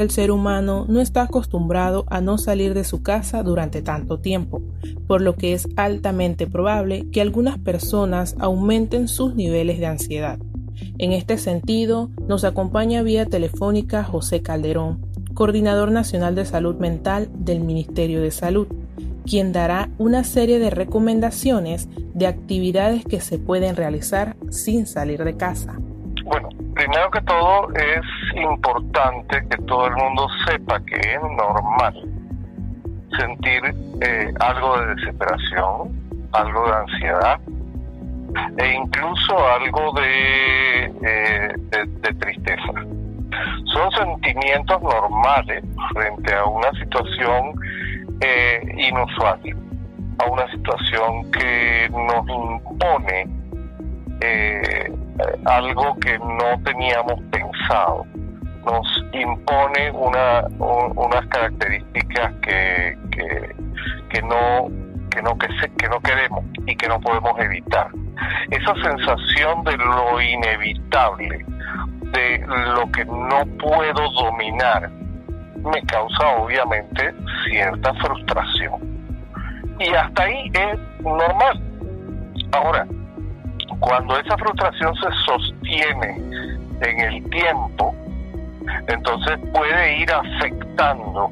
El ser humano no está acostumbrado a no salir de su casa durante tanto tiempo, por lo que es altamente probable que algunas personas aumenten sus niveles de ansiedad. En este sentido, nos acompaña vía telefónica José Calderón, coordinador nacional de salud mental del Ministerio de Salud, quien dará una serie de recomendaciones de actividades que se pueden realizar sin salir de casa. Bueno, primero que todo es importante que todo el mundo sepa que es normal sentir eh, algo de desesperación, algo de ansiedad e incluso algo de, eh, de, tristeza. Son sentimientos normales frente a una situación eh, inusual, a una situación que nos impone eh, algo que no teníamos pensado, nos impone una, unas características que, que, no que no que, que no queremos y que no podemos evitar. Esa sensación de lo inevitable, de lo que no puedo dominar, me causa obviamente cierta frustración. Y hasta ahí es normal. Ahora, cuando esa frustración se sostiene en el tiempo, entonces puede ir afectando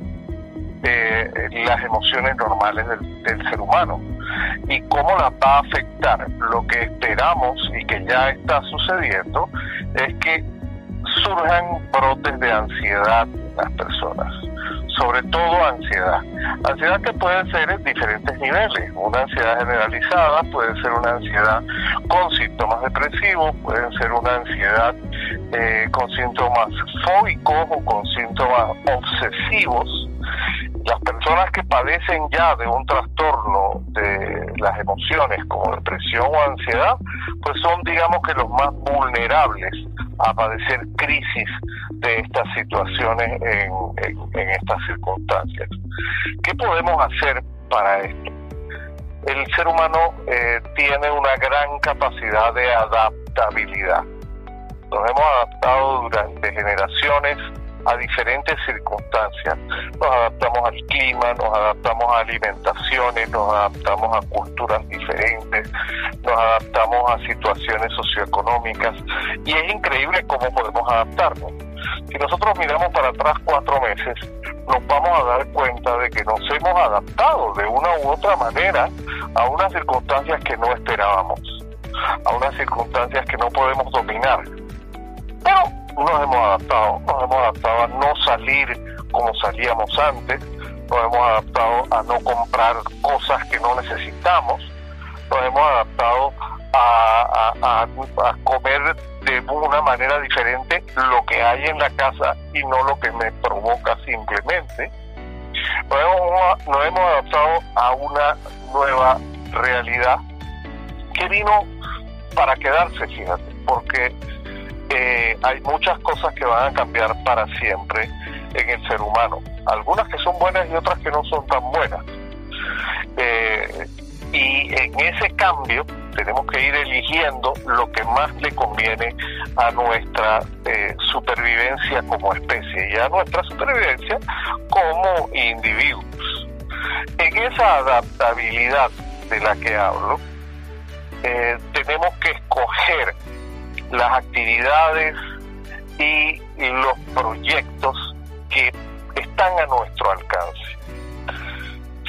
eh, las emociones normales del, ser humano. ¿Y cómo la va a afectar? Lo que esperamos y que ya está sucediendo es que surjan brotes de ansiedad en las personas sobre todo ansiedad. Ansiedad que puede ser en diferentes niveles. Una ansiedad generalizada puede ser una ansiedad con síntomas depresivos, puede ser una ansiedad eh, con síntomas fóbicos o con síntomas obsesivos. Las personas que padecen ya de un trastorno de las emociones como depresión o ansiedad, pues son digamos que los más vulnerables a padecer crisis de estas situaciones en, estas circunstancias. ¿Qué podemos hacer para esto? El ser humano eh, tiene una gran capacidad de adaptabilidad. Nos hemos adaptado durante generaciones a diferentes circunstancias. Nos adaptamos al clima, nos adaptamos a alimentaciones, nos adaptamos a culturas diferentes, nos adaptamos a situaciones socioeconómicas y es increíble cómo podemos adaptarnos. Si nosotros miramos para atrás cuatro meses, nos vamos a dar cuenta de que nos hemos adaptado de una u otra manera a unas circunstancias que no esperábamos, a unas circunstancias que no podemos dominar. Pero nos hemos adaptado, nos hemos adaptado a no salir como salíamos antes, nos hemos adaptado a no comprar cosas que no necesitamos, nos hemos adaptado a, comer de una manera diferente lo que hay en la casa y no lo que me provoca simplemente. Nos hemos, nos hemos adaptado a una nueva realidad que vino para quedarse, fíjate, porque hay muchas cosas que van a cambiar para siempre en el ser humano. Algunas que son buenas y otras que no son tan buenas. Eh, y en ese cambio tenemos que ir eligiendo lo que más le conviene a nuestra eh, supervivencia como especie y a nuestra supervivencia como individuos. En esa adaptabilidad de la que hablo, tenemos que escoger las actividades y los proyectos que están a nuestro alcance.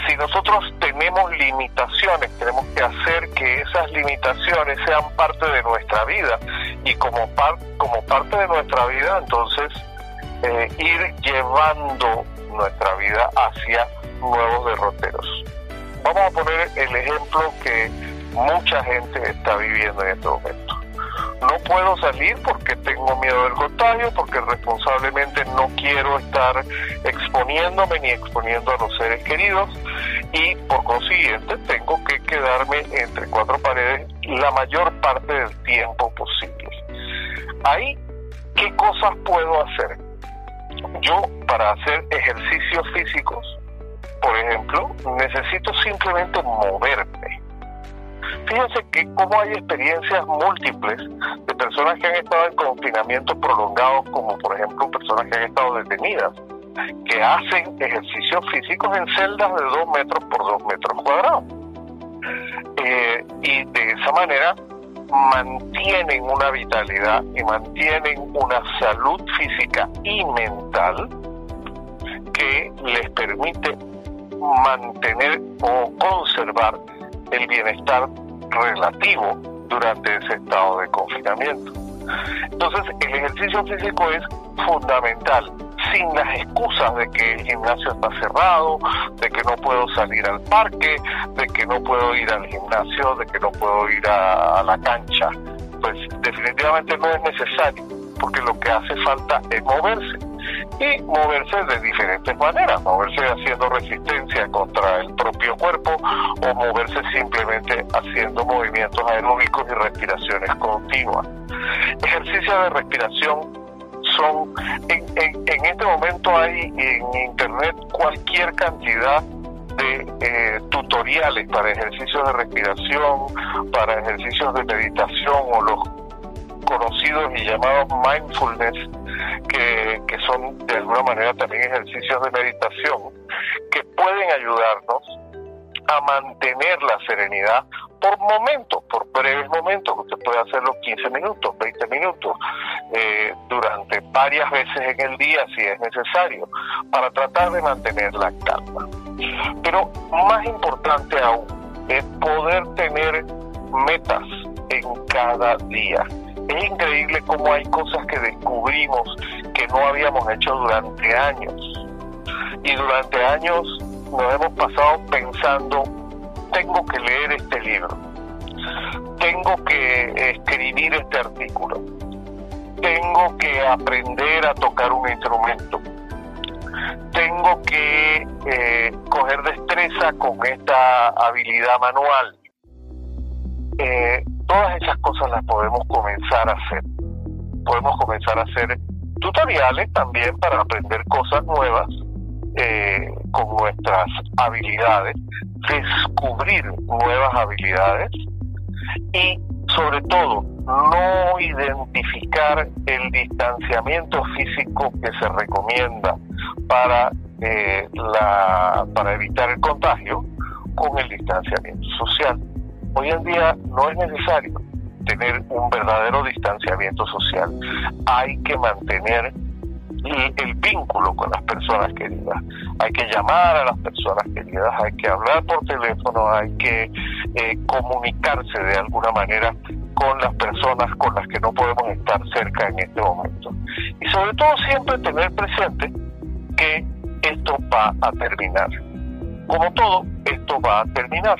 Si nosotros tenemos limitaciones, tenemos que hacer que esas limitaciones sean parte de nuestra vida y como, como parte de nuestra vida, entonces eh, ir llevando nuestra vida hacia nuevos derroteros. Vamos a poner el ejemplo que mucha gente está viviendo en este momento no puedo salir porque tengo miedo del contagio, porque responsablemente no quiero estar exponiéndome ni exponiendo a los seres queridos y por consiguiente tengo que quedarme entre cuatro paredes la mayor parte del tiempo posible. Ahí, ¿qué cosas puedo hacer? Yo para hacer ejercicios físicos, por ejemplo, necesito simplemente moverme fíjense que como hay experiencias múltiples de personas que han estado en confinamiento prolongado, como por ejemplo personas que han estado detenidas, que hacen ejercicios físicos en celdas de 2 metros por 2 metros cuadrados. Eh, y de esa manera mantienen una vitalidad y mantienen una salud física y mental que les permite mantener o conservar el bienestar relativo durante ese estado de confinamiento. Entonces, el ejercicio físico es fundamental, sin las excusas de que el gimnasio está cerrado, de que no puedo salir al parque, de que no puedo ir al gimnasio, de que no puedo ir a, la cancha. Pues definitivamente no es necesario, porque lo que hace falta es moverse y moverse de diferentes maneras, moverse haciendo resistencia contra el propio cuerpo o moverse simplemente haciendo movimientos aeróbicos y respiraciones continuas. Ejercicios de respiración son, en, este momento hay en internet cualquier cantidad de eh, tutoriales para ejercicios de respiración, para ejercicios de meditación o los conocidos y llamados mindfulness, que, son de alguna manera también ejercicios de meditación, que pueden ayudarnos a mantener la serenidad por momentos, por breves momentos, usted puede hacerlo 15 minutos, 20 minutos, eh, durante varias veces en el día si es necesario, para tratar de mantener la calma. Pero más importante aún es poder tener metas en cada día es increíble cómo hay cosas que descubrimos que no habíamos hecho durante años. Y durante años nos hemos pasado pensando, tengo que leer este libro, tengo que escribir este artículo, tengo que aprender a tocar un instrumento, tengo que eh, coger destreza con esta habilidad manual. Eh, todas esas cosas las podemos comenzar a hacer. Podemos comenzar a hacer tutoriales también para aprender cosas nuevas eh, con nuestras habilidades, descubrir nuevas habilidades y sobre todo no identificar el distanciamiento físico que se recomienda para eh, para evitar el contagio con el distanciamiento social. Hoy en día no es necesario tener un verdadero distanciamiento social. Hay que mantener el, vínculo con las personas queridas. Hay que llamar a las personas queridas, hay que hablar por teléfono, hay que eh, comunicarse de alguna manera con las personas con las que no podemos estar cerca en este momento. Y sobre todo siempre tener presente que esto va a terminar. Como todo, esto va a terminar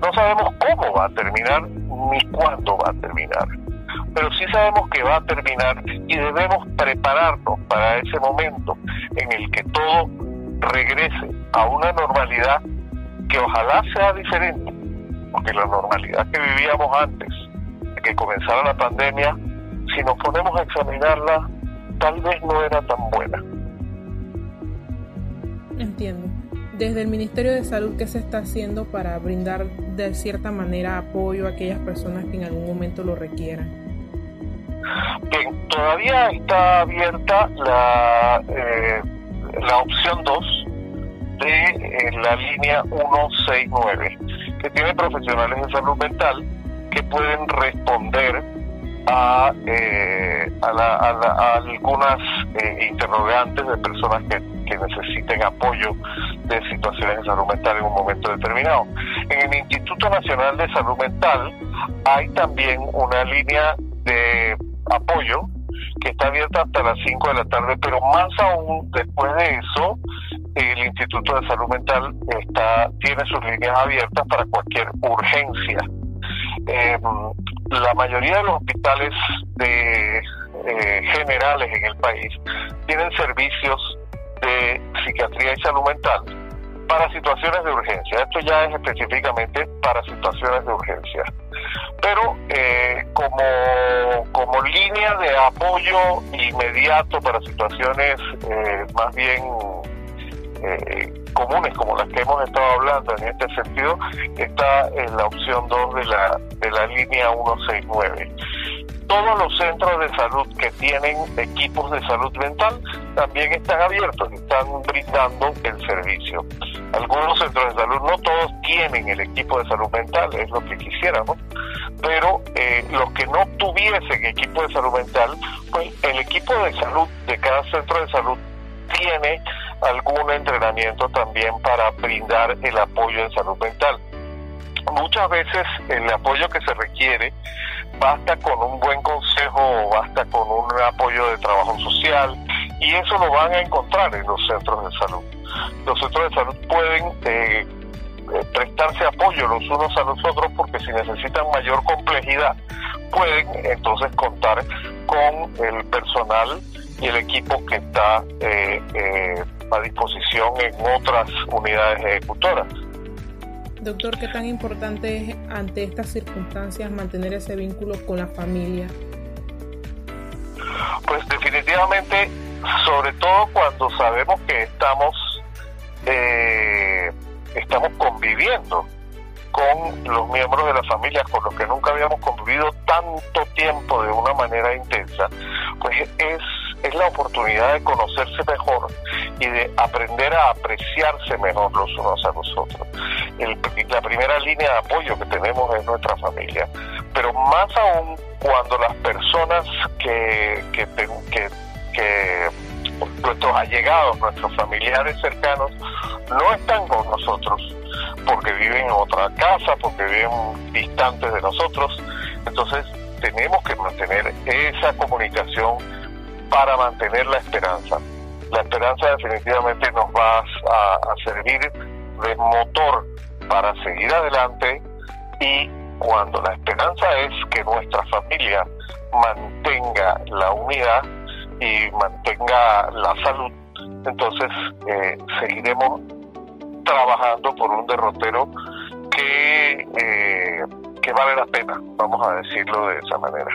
no sabemos cómo va a terminar ni cuándo va a terminar, pero sí sabemos que va a terminar y debemos prepararnos para ese momento en el que todo regrese a una normalidad que ojalá sea diferente, porque la normalidad que vivíamos antes de que comenzara la pandemia, si nos ponemos a examinarla, tal vez no era tan buena. Entiendo desde el Ministerio de Salud, ¿qué se está haciendo para brindar de cierta manera apoyo a aquellas personas que en algún momento lo requieran? Bien, todavía está abierta la, eh, la opción 2 de eh, la línea 169, que tiene profesionales de salud mental que pueden responder a, eh, a, algunas interrogantes de personas que que necesiten apoyo de situaciones de salud mental en un momento determinado. En el Instituto Nacional de Salud Mental hay también una línea de apoyo que está abierta hasta las 5 de la tarde, pero más aún después de eso, el Instituto de Salud Mental está, tiene sus líneas abiertas para cualquier urgencia. Em, la mayoría de los hospitales de, eh, generales en el país tienen servicios de psiquiatría y salud mental para situaciones de urgencia. Esto ya es específicamente para situaciones de urgencia. Pero eh, como, como línea de apoyo inmediato para situaciones eh, más bien eh, comunes como las que hemos estado hablando en este sentido está en la opción 2 de la, de la línea 169 todos los centros de salud que tienen equipos de salud mental también están abiertos, están brindando el servicio. Algunos centros de salud, no todos tienen el equipo de salud mental, es lo que quisiéramos, pero eh, los que no tuviesen equipo de salud mental, pues el equipo de salud de cada centro de salud tiene algún entrenamiento también para brindar el apoyo en salud mental. Muchas veces el apoyo que se requiere basta con un buen consejo basta con un apoyo de trabajo social y eso lo van a encontrar en los centros de salud. Los centros de salud pueden eh, eh, prestarse apoyo los unos a los otros porque si necesitan mayor complejidad pueden entonces contar con el personal y el equipo que está eh, a disposición en otras unidades ejecutoras. Doctor, ¿qué tan importante es ante estas circunstancias mantener ese vínculo con la familia? Pues definitivamente, sobre todo cuando sabemos que estamos eh, estamos conviviendo con los miembros de la familia con los que nunca habíamos convivido tanto tiempo de una manera intensa, pues es es la oportunidad de conocerse mejor y de aprender a apreciarse mejor los unos a los otros. la primera línea de apoyo que tenemos es nuestra familia, pero más aún cuando las personas que, que, que, nuestros allegados, nuestros familiares cercanos, no están con nosotros porque viven en otra casa, porque viven distantes de nosotros. Entonces tenemos que mantener esa comunicación para mantener la esperanza. La esperanza definitivamente nos va a, servir de motor para seguir adelante y cuando la esperanza es que nuestra familia mantenga la unidad y mantenga la salud, entonces eh, seguiremos trabajando por un derrotero que, eh, que vale la pena, vamos a decirlo de esa manera.